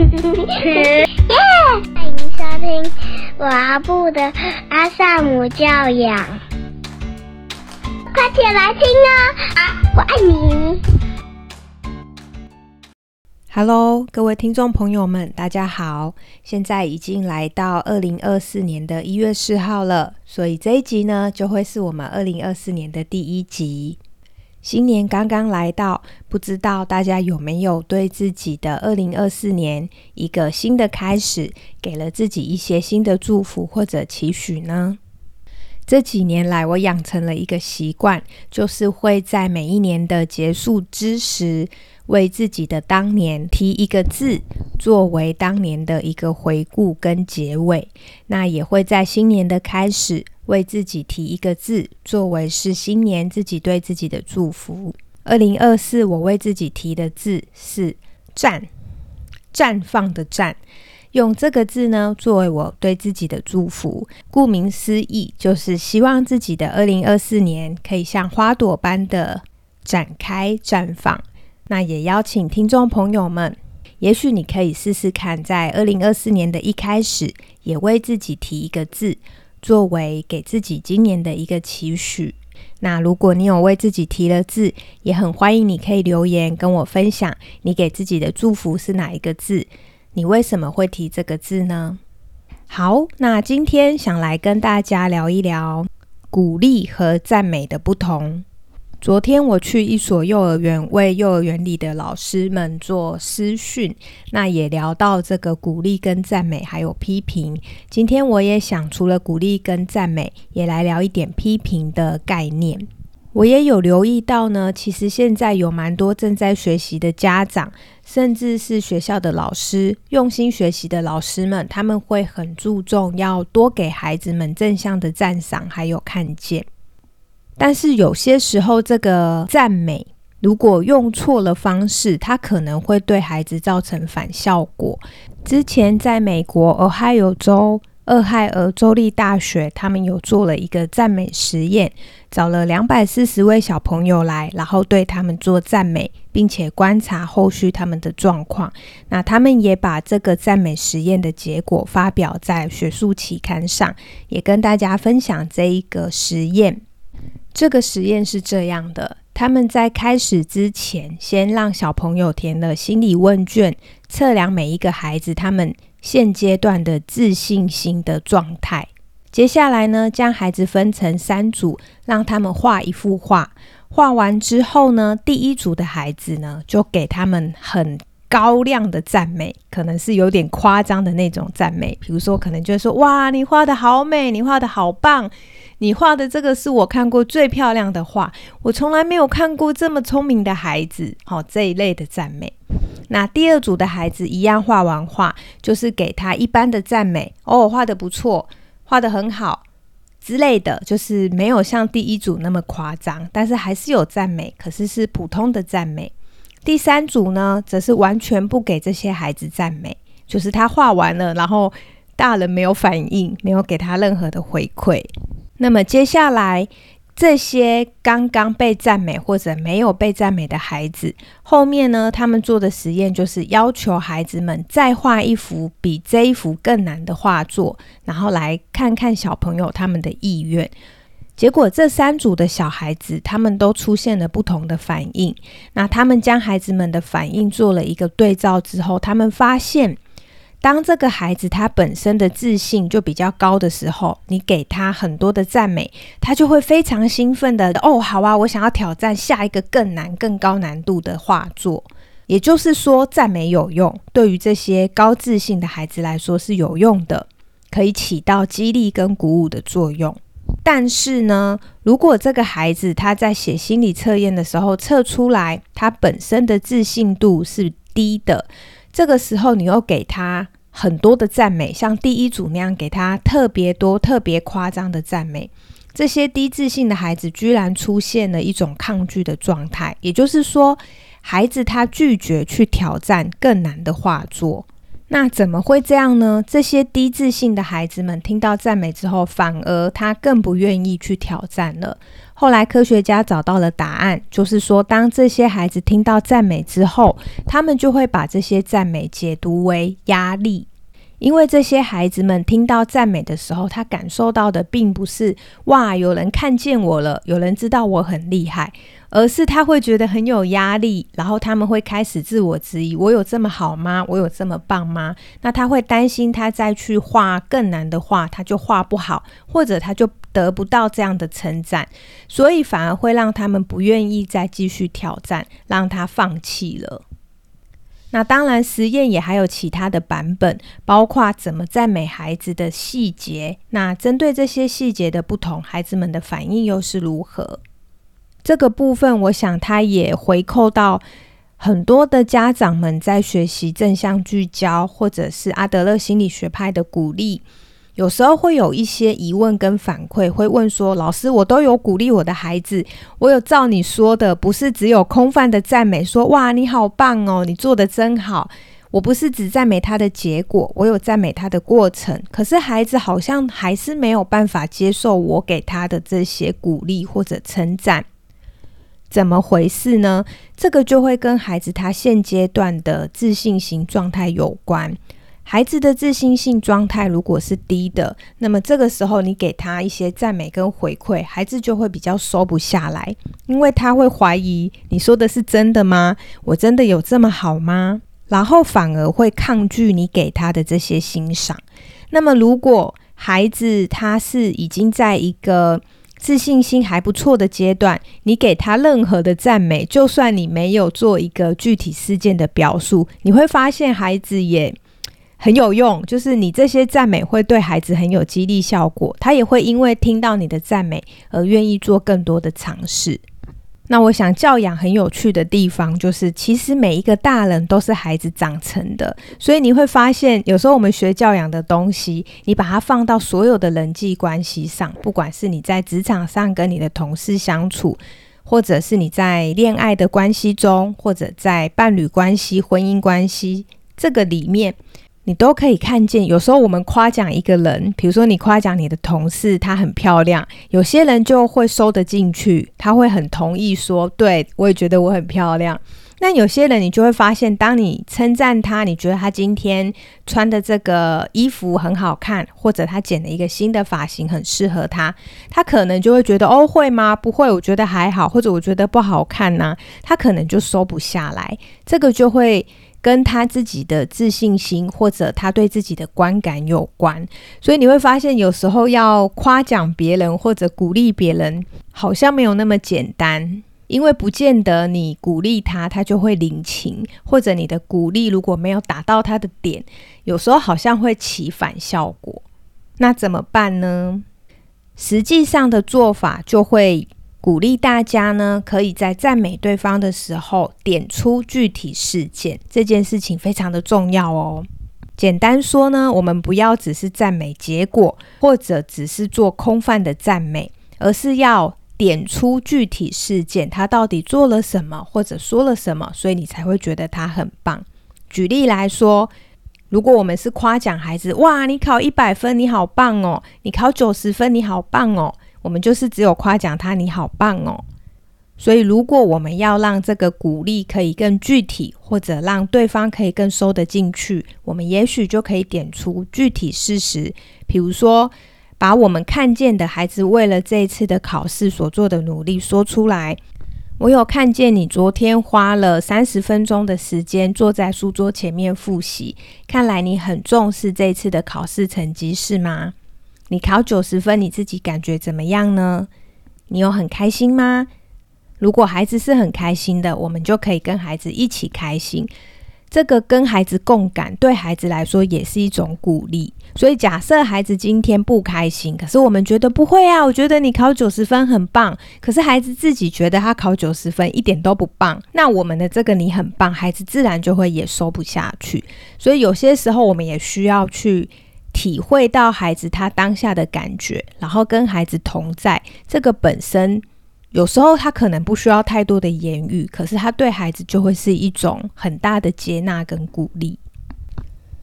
欢迎收听阿布的阿萨姆教养，快起来听啊！我爱你。Hello，各位听众朋友们，大家好！现在已经来到二零二四年的一月四号了，所以这一集呢，就会是我们二零二四年的第一集。新年刚刚来到，不知道大家有没有对自己的二零二四年一个新的开始，给了自己一些新的祝福或者期许呢？这几年来，我养成了一个习惯，就是会在每一年的结束之时，为自己的当年提一个字，作为当年的一个回顾跟结尾。那也会在新年的开始。为自己提一个字，作为是新年自己对自己的祝福。二零二四，我为自己提的字是“绽”，绽放的“绽”，用这个字呢作为我对自己的祝福。顾名思义，就是希望自己的二零二四年可以像花朵般的展开绽放。那也邀请听众朋友们，也许你可以试试看，在二零二四年的一开始，也为自己提一个字。作为给自己今年的一个期许，那如果你有为自己提了字，也很欢迎你可以留言跟我分享，你给自己的祝福是哪一个字？你为什么会提这个字呢？好，那今天想来跟大家聊一聊鼓励和赞美的不同。昨天我去一所幼儿园，为幼儿园里的老师们做私训，那也聊到这个鼓励跟赞美，还有批评。今天我也想除了鼓励跟赞美，也来聊一点批评的概念。我也有留意到呢，其实现在有蛮多正在学习的家长，甚至是学校的老师，用心学习的老师们，他们会很注重要多给孩子们正向的赞赏，还有看见。但是有些时候，这个赞美如果用错了方式，它可能会对孩子造成反效果。之前在美国俄亥俄州俄亥俄州立大学，他们有做了一个赞美实验，找了两百四十位小朋友来，然后对他们做赞美，并且观察后续他们的状况。那他们也把这个赞美实验的结果发表在学术期刊上，也跟大家分享这一个实验。这个实验是这样的：他们在开始之前，先让小朋友填了心理问卷，测量每一个孩子他们现阶段的自信心的状态。接下来呢，将孩子分成三组，让他们画一幅画。画完之后呢，第一组的孩子呢，就给他们很高量的赞美，可能是有点夸张的那种赞美，比如说，可能就会说：“哇，你画的好美，你画的好棒。”你画的这个是我看过最漂亮的画，我从来没有看过这么聪明的孩子。好，这一类的赞美。那第二组的孩子一样画完画，就是给他一般的赞美。哦，画的不错，画的很好之类的，就是没有像第一组那么夸张，但是还是有赞美，可是是普通的赞美。第三组呢，则是完全不给这些孩子赞美，就是他画完了，然后大人没有反应，没有给他任何的回馈。那么接下来，这些刚刚被赞美或者没有被赞美的孩子，后面呢，他们做的实验就是要求孩子们再画一幅比这一幅更难的画作，然后来看看小朋友他们的意愿。结果这三组的小孩子，他们都出现了不同的反应。那他们将孩子们的反应做了一个对照之后，他们发现。当这个孩子他本身的自信就比较高的时候，你给他很多的赞美，他就会非常兴奋的哦，好啊，我想要挑战下一个更难、更高难度的画作。也就是说，赞美有用，对于这些高自信的孩子来说是有用的，可以起到激励跟鼓舞的作用。但是呢，如果这个孩子他在写心理测验的时候测出来他本身的自信度是低的。这个时候，你又给他很多的赞美，像第一组那样给他特别多、特别夸张的赞美。这些低自信的孩子居然出现了一种抗拒的状态，也就是说，孩子他拒绝去挑战更难的画作。那怎么会这样呢？这些低自信的孩子们听到赞美之后，反而他更不愿意去挑战了。后来科学家找到了答案，就是说，当这些孩子听到赞美之后，他们就会把这些赞美解读为压力。因为这些孩子们听到赞美的时候，他感受到的并不是“哇，有人看见我了，有人知道我很厉害”，而是他会觉得很有压力，然后他们会开始自我质疑：“我有这么好吗？我有这么棒吗？”那他会担心，他再去画更难的画，他就画不好，或者他就得不到这样的称赞，所以反而会让他们不愿意再继续挑战，让他放弃了。那当然，实验也还有其他的版本，包括怎么赞美孩子的细节。那针对这些细节的不同，孩子们的反应又是如何？这个部分，我想他也回扣到很多的家长们在学习正向聚焦，或者是阿德勒心理学派的鼓励。有时候会有一些疑问跟反馈，会问说：“老师，我都有鼓励我的孩子，我有照你说的，不是只有空泛的赞美，说哇你好棒哦，你做的真好。我不是只赞美他的结果，我有赞美他的过程。可是孩子好像还是没有办法接受我给他的这些鼓励或者称赞，怎么回事呢？这个就会跟孩子他现阶段的自信心状态有关。”孩子的自信性状态如果是低的，那么这个时候你给他一些赞美跟回馈，孩子就会比较收不下来，因为他会怀疑你说的是真的吗？我真的有这么好吗？然后反而会抗拒你给他的这些欣赏。那么如果孩子他是已经在一个自信心还不错的阶段，你给他任何的赞美，就算你没有做一个具体事件的表述，你会发现孩子也。很有用，就是你这些赞美会对孩子很有激励效果，他也会因为听到你的赞美而愿意做更多的尝试。那我想教养很有趣的地方，就是其实每一个大人都是孩子长成的，所以你会发现，有时候我们学教养的东西，你把它放到所有的人际关系上，不管是你在职场上跟你的同事相处，或者是你在恋爱的关系中，或者在伴侣关系、婚姻关系这个里面。你都可以看见，有时候我们夸奖一个人，比如说你夸奖你的同事，她很漂亮，有些人就会收得进去，他会很同意说，对我也觉得我很漂亮。那有些人你就会发现，当你称赞他，你觉得他今天穿的这个衣服很好看，或者他剪了一个新的发型很适合他，他可能就会觉得哦，会吗？不会，我觉得还好，或者我觉得不好看呢，他可能就收不下来，这个就会。跟他自己的自信心或者他对自己的观感有关，所以你会发现有时候要夸奖别人或者鼓励别人，好像没有那么简单，因为不见得你鼓励他，他就会领情，或者你的鼓励如果没有打到他的点，有时候好像会起反效果。那怎么办呢？实际上的做法就会。鼓励大家呢，可以在赞美对方的时候点出具体事件，这件事情非常的重要哦。简单说呢，我们不要只是赞美结果，或者只是做空泛的赞美，而是要点出具体事件，他到底做了什么，或者说了什么，所以你才会觉得他很棒。举例来说，如果我们是夸奖孩子，哇，你考一百分，你好棒哦；你考九十分，你好棒哦。我们就是只有夸奖他，你好棒哦。所以，如果我们要让这个鼓励可以更具体，或者让对方可以更收得进去，我们也许就可以点出具体事实，比如说，把我们看见的孩子为了这一次的考试所做的努力说出来。我有看见你昨天花了三十分钟的时间坐在书桌前面复习，看来你很重视这次的考试成绩，是吗？你考九十分，你自己感觉怎么样呢？你有很开心吗？如果孩子是很开心的，我们就可以跟孩子一起开心。这个跟孩子共感，对孩子来说也是一种鼓励。所以，假设孩子今天不开心，可是我们觉得不会啊，我觉得你考九十分很棒。可是孩子自己觉得他考九十分一点都不棒，那我们的这个你很棒，孩子自然就会也收不下去。所以有些时候，我们也需要去。体会到孩子他当下的感觉，然后跟孩子同在，这个本身有时候他可能不需要太多的言语，可是他对孩子就会是一种很大的接纳跟鼓励。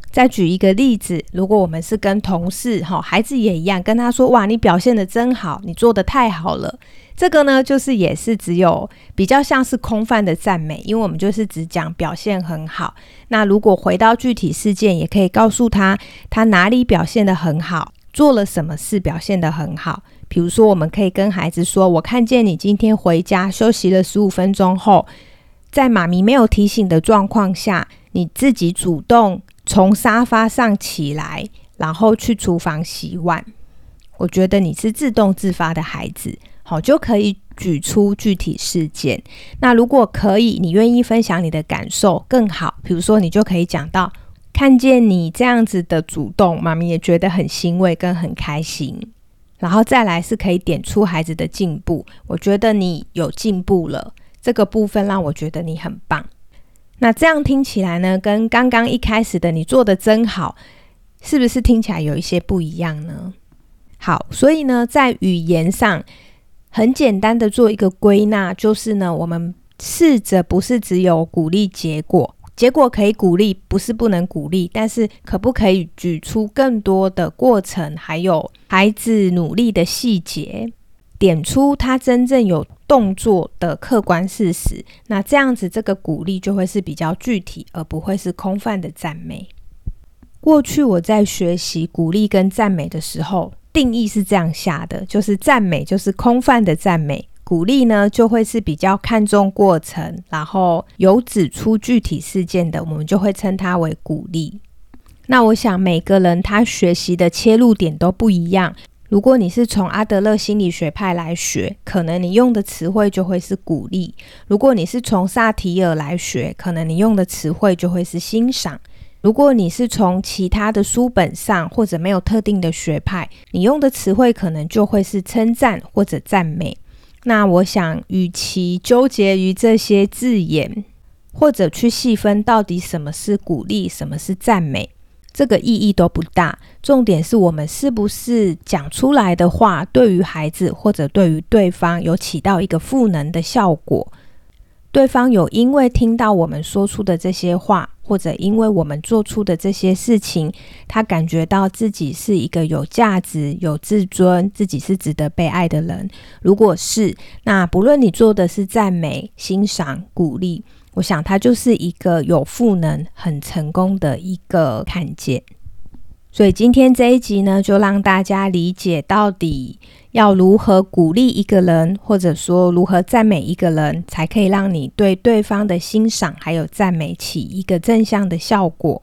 再举一个例子，如果我们是跟同事哈，孩子也一样，跟他说：“哇，你表现的真好，你做的太好了。”这个呢，就是也是只有比较像是空泛的赞美，因为我们就是只讲表现很好。那如果回到具体事件，也可以告诉他他哪里表现的很好，做了什么事表现的很好。比如说，我们可以跟孩子说：“我看见你今天回家休息了十五分钟后，在妈咪没有提醒的状况下，你自己主动从沙发上起来，然后去厨房洗碗。我觉得你是自动自发的孩子，好就可以举出具体事件。那如果可以，你愿意分享你的感受更好。比如说，你就可以讲到看见你这样子的主动，妈咪也觉得很欣慰跟很开心。”然后再来是可以点出孩子的进步，我觉得你有进步了，这个部分让我觉得你很棒。那这样听起来呢，跟刚刚一开始的你做的真好，是不是听起来有一些不一样呢？好，所以呢，在语言上很简单的做一个归纳，就是呢，我们试着不是只有鼓励结果。结果可以鼓励，不是不能鼓励，但是可不可以举出更多的过程，还有孩子努力的细节，点出他真正有动作的客观事实？那这样子，这个鼓励就会是比较具体，而不会是空泛的赞美。过去我在学习鼓励跟赞美的时候，定义是这样下的，就是赞美就是空泛的赞美。鼓励呢，就会是比较看重过程，然后有指出具体事件的，我们就会称它为鼓励。那我想每个人他学习的切入点都不一样。如果你是从阿德勒心理学派来学，可能你用的词汇就会是鼓励；如果你是从萨提尔来学，可能你用的词汇就会是欣赏；如果你是从其他的书本上或者没有特定的学派，你用的词汇可能就会是称赞或者赞美。那我想，与其纠结于这些字眼，或者去细分到底什么是鼓励，什么是赞美，这个意义都不大。重点是我们是不是讲出来的话，对于孩子或者对于对方有起到一个赋能的效果。对方有因为听到我们说出的这些话。或者因为我们做出的这些事情，他感觉到自己是一个有价值、有自尊、自己是值得被爱的人。如果是，那不论你做的是赞美、欣赏、鼓励，我想他就是一个有赋能、很成功的一个看见。所以今天这一集呢，就让大家理解到底要如何鼓励一个人，或者说如何赞美一个人，才可以让你对对方的欣赏还有赞美起一个正向的效果。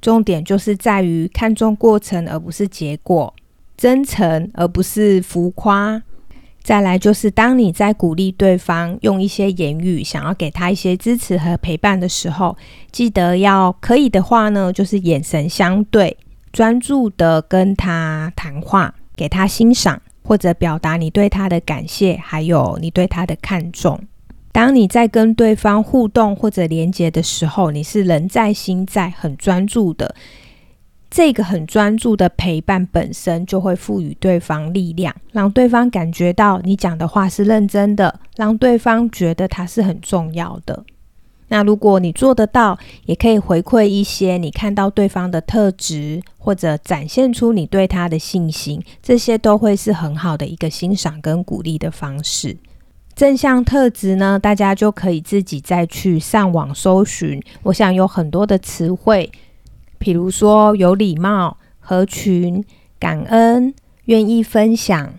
重点就是在于看重过程而不是结果，真诚而不是浮夸。再来就是当你在鼓励对方，用一些言语想要给他一些支持和陪伴的时候，记得要可以的话呢，就是眼神相对。专注的跟他谈话，给他欣赏，或者表达你对他的感谢，还有你对他的看重。当你在跟对方互动或者连接的时候，你是人在心在，很专注的。这个很专注的陪伴本身就会赋予对方力量，让对方感觉到你讲的话是认真的，让对方觉得他是很重要的。那如果你做得到，也可以回馈一些你看到对方的特质，或者展现出你对他的信心，这些都会是很好的一个欣赏跟鼓励的方式。正向特质呢，大家就可以自己再去上网搜寻。我想有很多的词汇，比如说有礼貌、合群、感恩、愿意分享、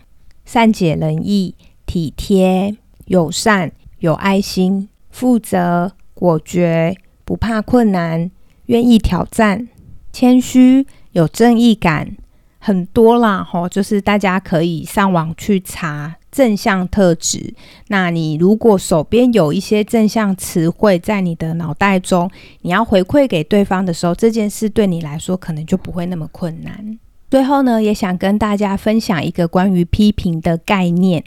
善解人意、体贴、友善、有爱心、负责。果决，不怕困难，愿意挑战，谦虚，有正义感，很多啦吼，就是大家可以上网去查正向特质。那你如果手边有一些正向词汇在你的脑袋中，你要回馈给对方的时候，这件事对你来说可能就不会那么困难。最后呢，也想跟大家分享一个关于批评的概念。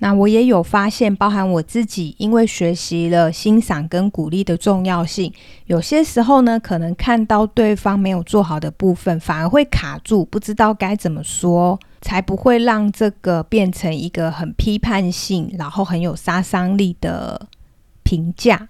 那我也有发现，包含我自己，因为学习了欣赏跟鼓励的重要性，有些时候呢，可能看到对方没有做好的部分，反而会卡住，不知道该怎么说，才不会让这个变成一个很批判性，然后很有杀伤力的评价。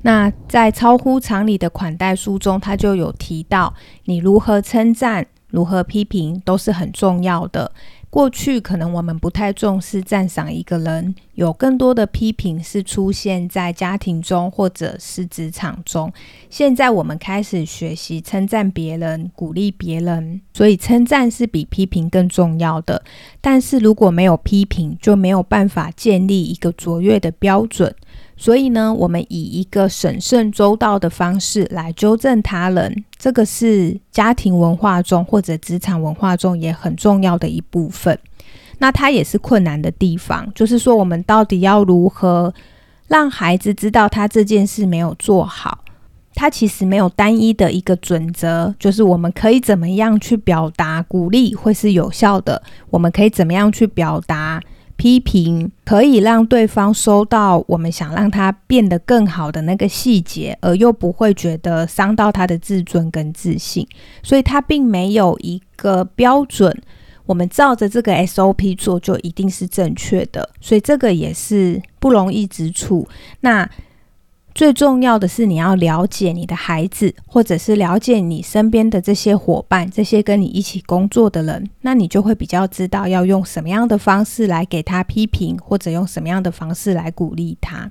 那在超乎常理的款待书中，他就有提到，你如何称赞、如何批评，都是很重要的。过去可能我们不太重视赞赏一个人，有更多的批评是出现在家庭中或者是职场中。现在我们开始学习称赞别人，鼓励别人，所以称赞是比批评更重要的。但是如果没有批评，就没有办法建立一个卓越的标准。所以呢，我们以一个审慎周到的方式来纠正他人，这个是家庭文化中或者职场文化中也很重要的一部分。那它也是困难的地方，就是说我们到底要如何让孩子知道他这件事没有做好？他其实没有单一的一个准则，就是我们可以怎么样去表达鼓励会是有效的？我们可以怎么样去表达？批评可以让对方收到我们想让他变得更好的那个细节，而又不会觉得伤到他的自尊跟自信，所以他并没有一个标准，我们照着这个 SOP 做就一定是正确的，所以这个也是不容易之处。那。最重要的是，你要了解你的孩子，或者是了解你身边的这些伙伴，这些跟你一起工作的人，那你就会比较知道要用什么样的方式来给他批评，或者用什么样的方式来鼓励他。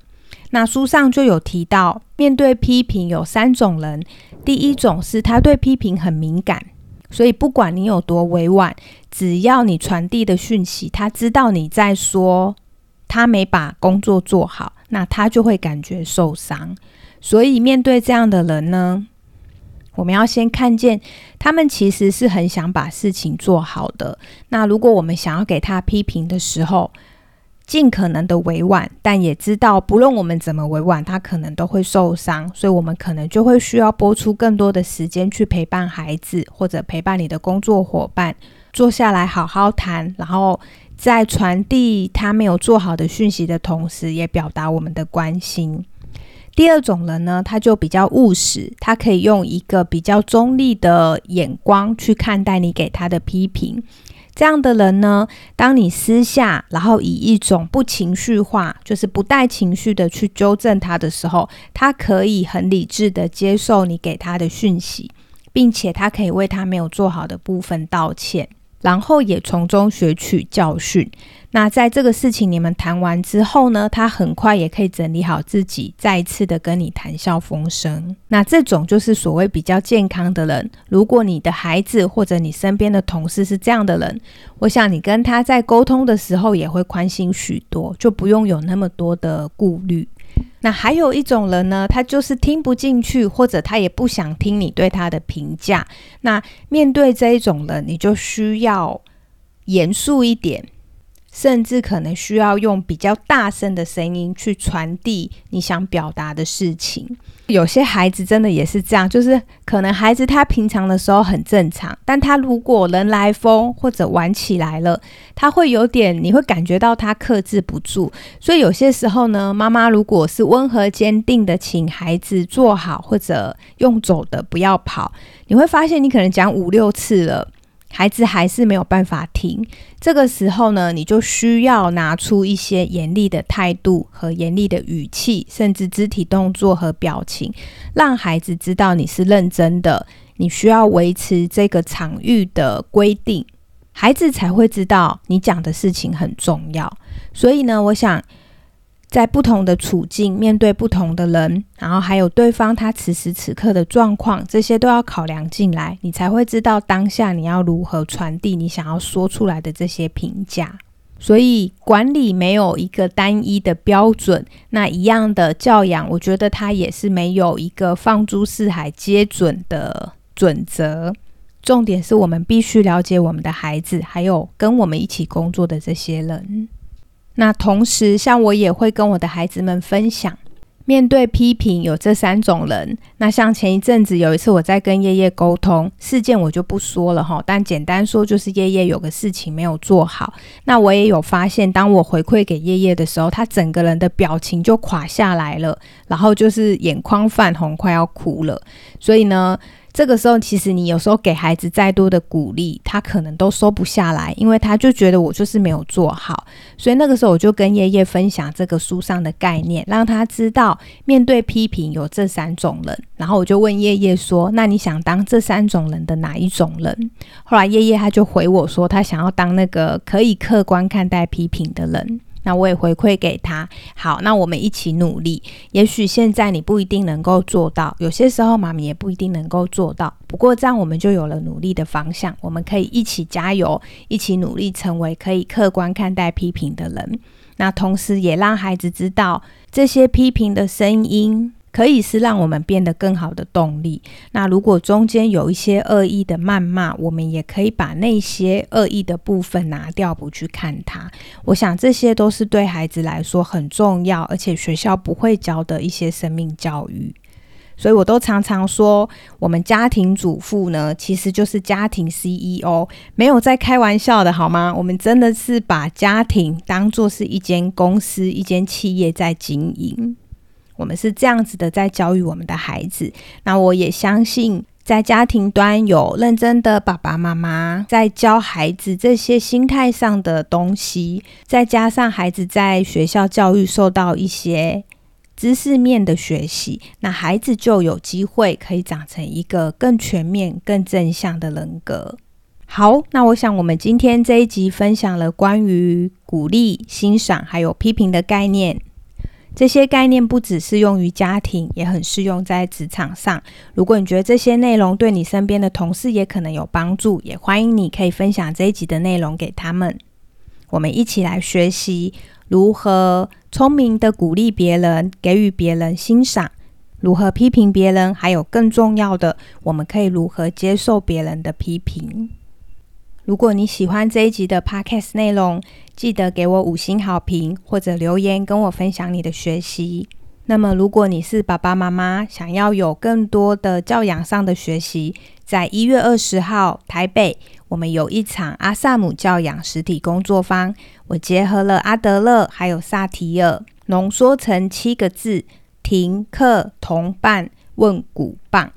那书上就有提到，面对批评有三种人，第一种是他对批评很敏感，所以不管你有多委婉，只要你传递的讯息，他知道你在说他没把工作做好。那他就会感觉受伤，所以面对这样的人呢，我们要先看见他们其实是很想把事情做好的。那如果我们想要给他批评的时候，尽可能的委婉，但也知道不论我们怎么委婉，他可能都会受伤，所以我们可能就会需要播出更多的时间去陪伴孩子，或者陪伴你的工作伙伴，坐下来好好谈，然后。在传递他没有做好的讯息的同时，也表达我们的关心。第二种人呢，他就比较务实，他可以用一个比较中立的眼光去看待你给他的批评。这样的人呢，当你私下然后以一种不情绪化，就是不带情绪的去纠正他的时候，他可以很理智的接受你给他的讯息，并且他可以为他没有做好的部分道歉。然后也从中学取教训。那在这个事情你们谈完之后呢，他很快也可以整理好自己，再一次的跟你谈笑风生。那这种就是所谓比较健康的人。如果你的孩子或者你身边的同事是这样的人，我想你跟他在沟通的时候也会宽心许多，就不用有那么多的顾虑。那还有一种人呢，他就是听不进去，或者他也不想听你对他的评价。那面对这一种人，你就需要严肃一点。甚至可能需要用比较大声的声音去传递你想表达的事情。有些孩子真的也是这样，就是可能孩子他平常的时候很正常，但他如果人来疯或者玩起来了，他会有点，你会感觉到他克制不住。所以有些时候呢，妈妈如果是温和坚定的，请孩子坐好或者用走的，不要跑，你会发现你可能讲五六次了。孩子还是没有办法听，这个时候呢，你就需要拿出一些严厉的态度和严厉的语气，甚至肢体动作和表情，让孩子知道你是认真的。你需要维持这个场域的规定，孩子才会知道你讲的事情很重要。所以呢，我想。在不同的处境，面对不同的人，然后还有对方他此时此刻的状况，这些都要考量进来，你才会知道当下你要如何传递你想要说出来的这些评价。所以管理没有一个单一的标准，那一样的教养，我觉得它也是没有一个放诸四海皆准的准则。重点是我们必须了解我们的孩子，还有跟我们一起工作的这些人。那同时，像我也会跟我的孩子们分享，面对批评有这三种人。那像前一阵子有一次我在跟叶叶沟通事件，我就不说了哈，但简单说就是叶叶有个事情没有做好。那我也有发现，当我回馈给叶叶的时候，他整个人的表情就垮下来了，然后就是眼眶泛红，快要哭了。所以呢。这个时候，其实你有时候给孩子再多的鼓励，他可能都收不下来，因为他就觉得我就是没有做好。所以那个时候，我就跟叶叶分享这个书上的概念，让他知道面对批评有这三种人。然后我就问叶叶说：“那你想当这三种人的哪一种人？”后来叶叶他就回我说：“他想要当那个可以客观看待批评的人。”那我也回馈给他，好，那我们一起努力。也许现在你不一定能够做到，有些时候妈咪也不一定能够做到。不过这样我们就有了努力的方向，我们可以一起加油，一起努力，成为可以客观看待批评的人。那同时也让孩子知道这些批评的声音。可以是让我们变得更好的动力。那如果中间有一些恶意的谩骂，我们也可以把那些恶意的部分拿掉，不去看它。我想这些都是对孩子来说很重要，而且学校不会教的一些生命教育。所以我都常常说，我们家庭主妇呢，其实就是家庭 CEO，没有在开玩笑的好吗？我们真的是把家庭当做是一间公司、一间企业在经营。我们是这样子的，在教育我们的孩子。那我也相信，在家庭端有认真的爸爸妈妈在教孩子这些心态上的东西，再加上孩子在学校教育受到一些知识面的学习，那孩子就有机会可以长成一个更全面、更正向的人格。好，那我想我们今天这一集分享了关于鼓励、欣赏还有批评的概念。这些概念不只适用于家庭，也很适用在职场上。如果你觉得这些内容对你身边的同事也可能有帮助，也欢迎你可以分享这一集的内容给他们。我们一起来学习如何聪明的鼓励别人，给予别人欣赏；如何批评别人，还有更重要的，我们可以如何接受别人的批评。如果你喜欢这一集的 podcast 内容，记得给我五星好评或者留言跟我分享你的学习。那么，如果你是爸爸妈妈，想要有更多的教养上的学习，在一月二十号台北，我们有一场阿萨姆教养实体工作坊。我结合了阿德勒还有萨提尔，浓缩成七个字：停课同伴问鼓棒。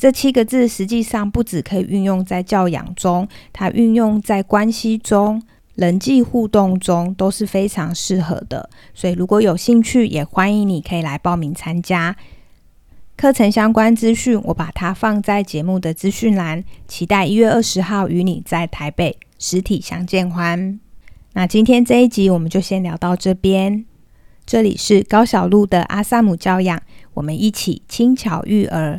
这七个字实际上不只可以运用在教养中，它运用在关系中、人际互动中都是非常适合的。所以如果有兴趣，也欢迎你可以来报名参加。课程相关资讯我把它放在节目的资讯栏，期待一月二十号与你在台北实体相见欢。那今天这一集我们就先聊到这边。这里是高小路的阿萨姆教养，我们一起轻巧育儿。